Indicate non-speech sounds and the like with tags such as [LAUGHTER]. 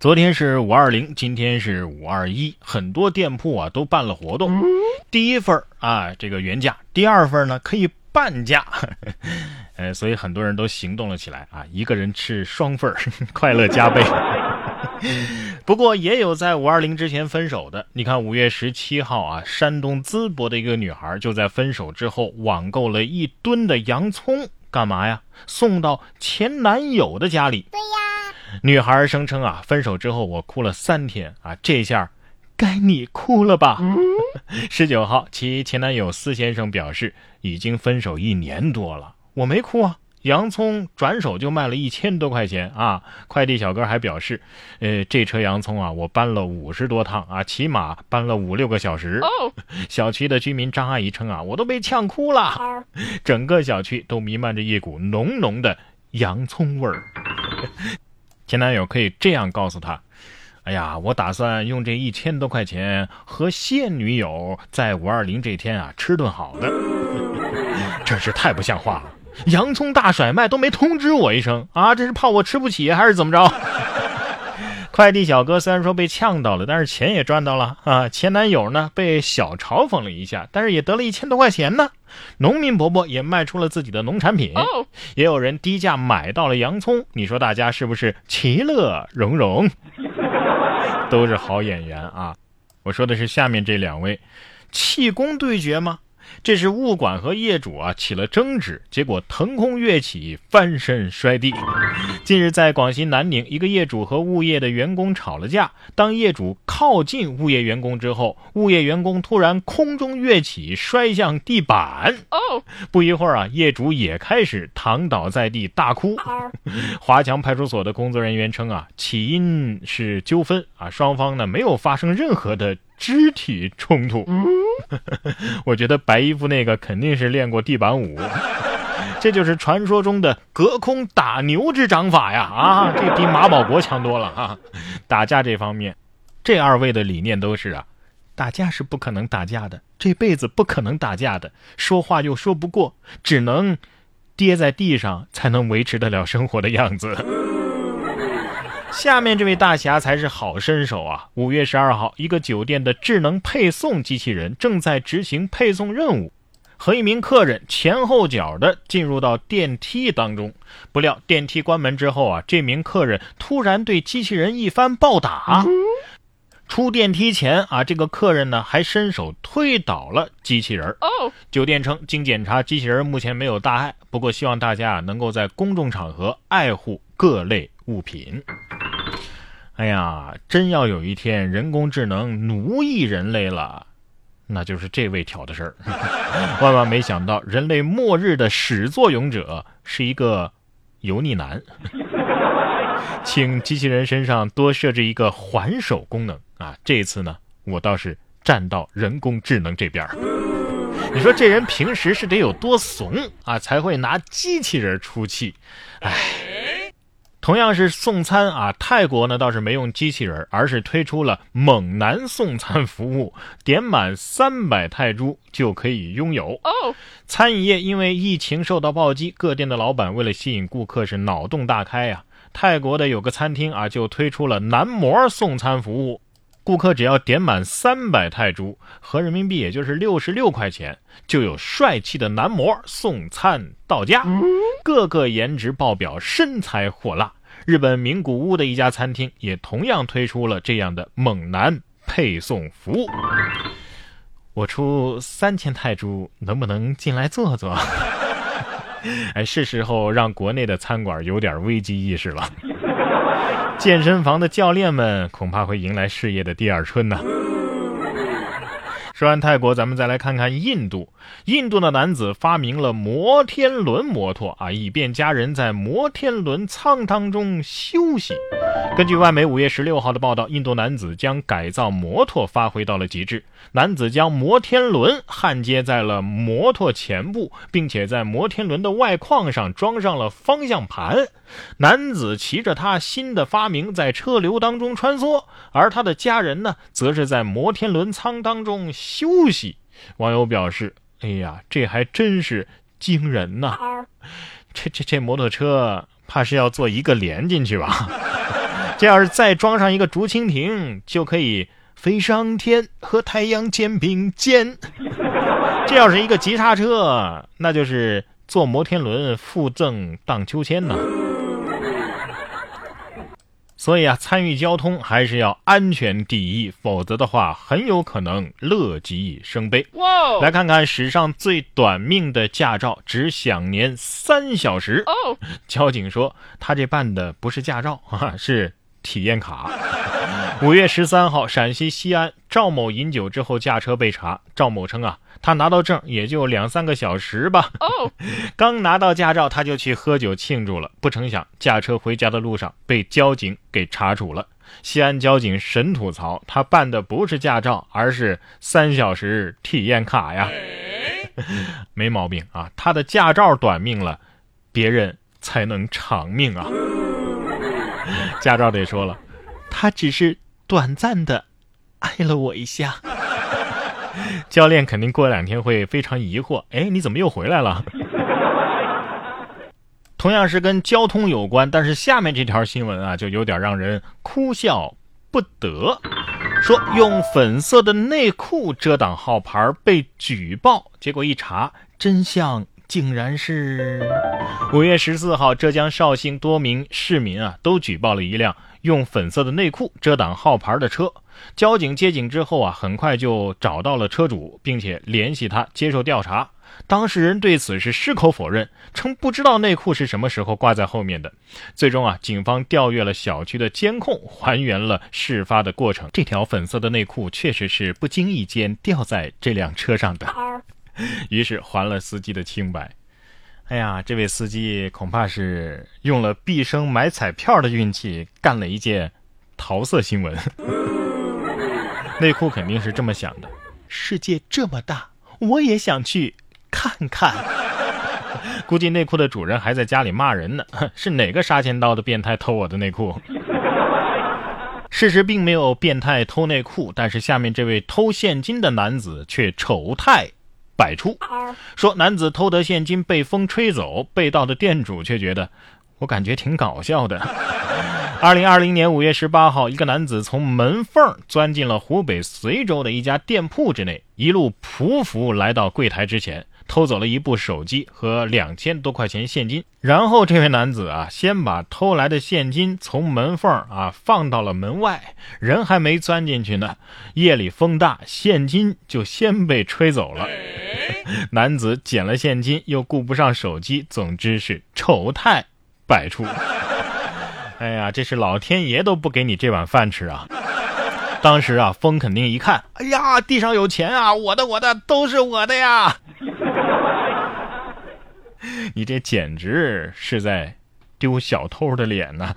昨天是五二零，今天是五二一，很多店铺啊都办了活动。第一份啊，这个原价；第二份呢，可以半价。[LAUGHS] 呃，所以很多人都行动了起来啊，一个人吃双份 [LAUGHS] 快乐加倍。[LAUGHS] 不过也有在五二零之前分手的。你看，五月十七号啊，山东淄博的一个女孩就在分手之后网购了一吨的洋葱，干嘛呀？送到前男友的家里。对呀。女孩声称啊，分手之后我哭了三天啊，这下该你哭了吧？十九号，其前男友司先生表示，已经分手一年多了，我没哭啊。洋葱转手就卖了一千多块钱啊！快递小哥还表示，呃，这车洋葱啊，我搬了五十多趟啊，起码搬了五六个小时。小区的居民张阿姨称啊，我都被呛哭了，整个小区都弥漫着一股浓浓的洋葱味儿。前男友可以这样告诉他：“哎呀，我打算用这一千多块钱和现女友在五二零这天啊吃顿好的。[LAUGHS] ”真是太不像话了！洋葱大甩卖都没通知我一声啊，这是怕我吃不起还是怎么着？快递小哥虽然说被呛到了，但是钱也赚到了啊！前男友呢被小嘲讽了一下，但是也得了一千多块钱呢。农民伯伯也卖出了自己的农产品，也有人低价买到了洋葱。你说大家是不是其乐融融？[LAUGHS] 都是好演员啊！我说的是下面这两位，气功对决吗？这是物管和业主啊起了争执，结果腾空跃起，翻身摔地。近日，在广西南宁，一个业主和物业的员工吵了架。当业主靠近物业员工之后，物业员工突然空中跃起，摔向地板。哦，不一会儿啊，业主也开始躺倒在地大哭。华强派出所的工作人员称啊，起因是纠纷啊，双方呢没有发生任何的肢体冲突。[LAUGHS] 我觉得白衣服那个肯定是练过地板舞，[LAUGHS] 这就是传说中的隔空打牛之掌法呀！啊，这比马保国强多了啊！打架这方面，这二位的理念都是啊，打架是不可能打架的，这辈子不可能打架的，说话又说不过，只能跌在地上才能维持得了生活的样子。下面这位大侠才是好身手啊！五月十二号，一个酒店的智能配送机器人正在执行配送任务，和一名客人前后脚的进入到电梯当中。不料电梯关门之后啊，这名客人突然对机器人一番暴打。出电梯前啊，这个客人呢还伸手推倒了机器人。哦，酒店称经检查，机器人目前没有大碍，不过希望大家啊能够在公众场合爱护各类物品。哎呀，真要有一天人工智能奴役人类了，那就是这位挑的事儿。[LAUGHS] 万万没想到，人类末日的始作俑者是一个油腻男。[LAUGHS] 请机器人身上多设置一个还手功能啊！这次呢，我倒是站到人工智能这边儿。你说这人平时是得有多怂啊，才会拿机器人出气？哎。同样是送餐啊，泰国呢倒是没用机器人，而是推出了猛男送餐服务，点满三百泰铢就可以拥有。哦，餐饮业因为疫情受到暴击，各店的老板为了吸引顾客是脑洞大开呀。泰国的有个餐厅啊，就推出了男模送餐服务，顾客只要点满三百泰铢，合人民币也就是六十六块钱，就有帅气的男模送餐到家，个个颜值爆表，身材火辣。日本名古屋的一家餐厅也同样推出了这样的猛男配送服务。我出三千泰铢，能不能进来坐坐？[LAUGHS] 哎，是时候让国内的餐馆有点危机意识了。健身房的教练们恐怕会迎来事业的第二春呢。说完泰国，咱们再来看看印度。印度的男子发明了摩天轮摩托啊，以便家人在摩天轮舱当中休息。根据外媒五月十六号的报道，印度男子将改造摩托发挥到了极致。男子将摩天轮焊接在了摩托前部，并且在摩天轮的外框上装上了方向盘。男子骑着他新的发明在车流当中穿梭，而他的家人呢，则是在摩天轮舱当中休息。网友表示：“哎呀，这还真是惊人呐！这这这摩托车，怕是要做一个连进去吧？” [LAUGHS] 这要是再装上一个竹蜻蜓，就可以飞上天和太阳肩并肩。这要是一个急刹车，那就是坐摩天轮附赠荡秋千呢。所以啊，参与交通还是要安全第一，否则的话，很有可能乐极生悲。来看看史上最短命的驾照，只享年三小时。交警说他这办的不是驾照啊，是体验卡。五月十三号，陕西西安，赵某饮酒之后驾车被查。赵某称啊。他拿到证也就两三个小时吧。哦，[LAUGHS] 刚拿到驾照，他就去喝酒庆祝了。不成想，驾车回家的路上被交警给查处了。西安交警神吐槽：他办的不是驾照，而是三小时体验卡呀。[LAUGHS] 没毛病啊，他的驾照短命了，别人才能长命啊。驾照得说了，他只是短暂的爱了我一下。[LAUGHS] 教练肯定过两天会非常疑惑，哎，你怎么又回来了？[LAUGHS] 同样是跟交通有关，但是下面这条新闻啊，就有点让人哭笑不得。说用粉色的内裤遮挡号牌被举报，结果一查，真相竟然是五月十四号，浙江绍兴多名市民啊都举报了一辆用粉色的内裤遮挡号牌的车。交警接警之后啊，很快就找到了车主，并且联系他接受调查。当事人对此是矢口否认，称不知道内裤是什么时候挂在后面的。最终啊，警方调阅了小区的监控，还原了事发的过程。这条粉色的内裤确实是不经意间掉在这辆车上的，[LAUGHS] 于是还了司机的清白。哎呀，这位司机恐怕是用了毕生买彩票的运气，干了一件桃色新闻。[LAUGHS] 内裤肯定是这么想的：世界这么大，我也想去看看。[LAUGHS] 估计内裤的主人还在家里骂人呢，是哪个杀千刀的变态偷我的内裤？事实并没有变态偷内裤，但是下面这位偷现金的男子却丑态百出。说男子偷得现金被风吹走，被盗的店主却觉得，我感觉挺搞笑的。[LAUGHS] 二零二零年五月十八号，一个男子从门缝钻进了湖北随州的一家店铺之内，一路匍匐来到柜台之前，偷走了一部手机和两千多块钱现金。然后，这位男子啊，先把偷来的现金从门缝啊放到了门外，人还没钻进去呢，夜里风大，现金就先被吹走了。男子捡了现金，又顾不上手机，总之是丑态百出。[LAUGHS] 哎呀，这是老天爷都不给你这碗饭吃啊！当时啊，风肯定一看，哎呀，地上有钱啊，我的我的都是我的呀！[LAUGHS] 你这简直是在丢小偷的脸呢！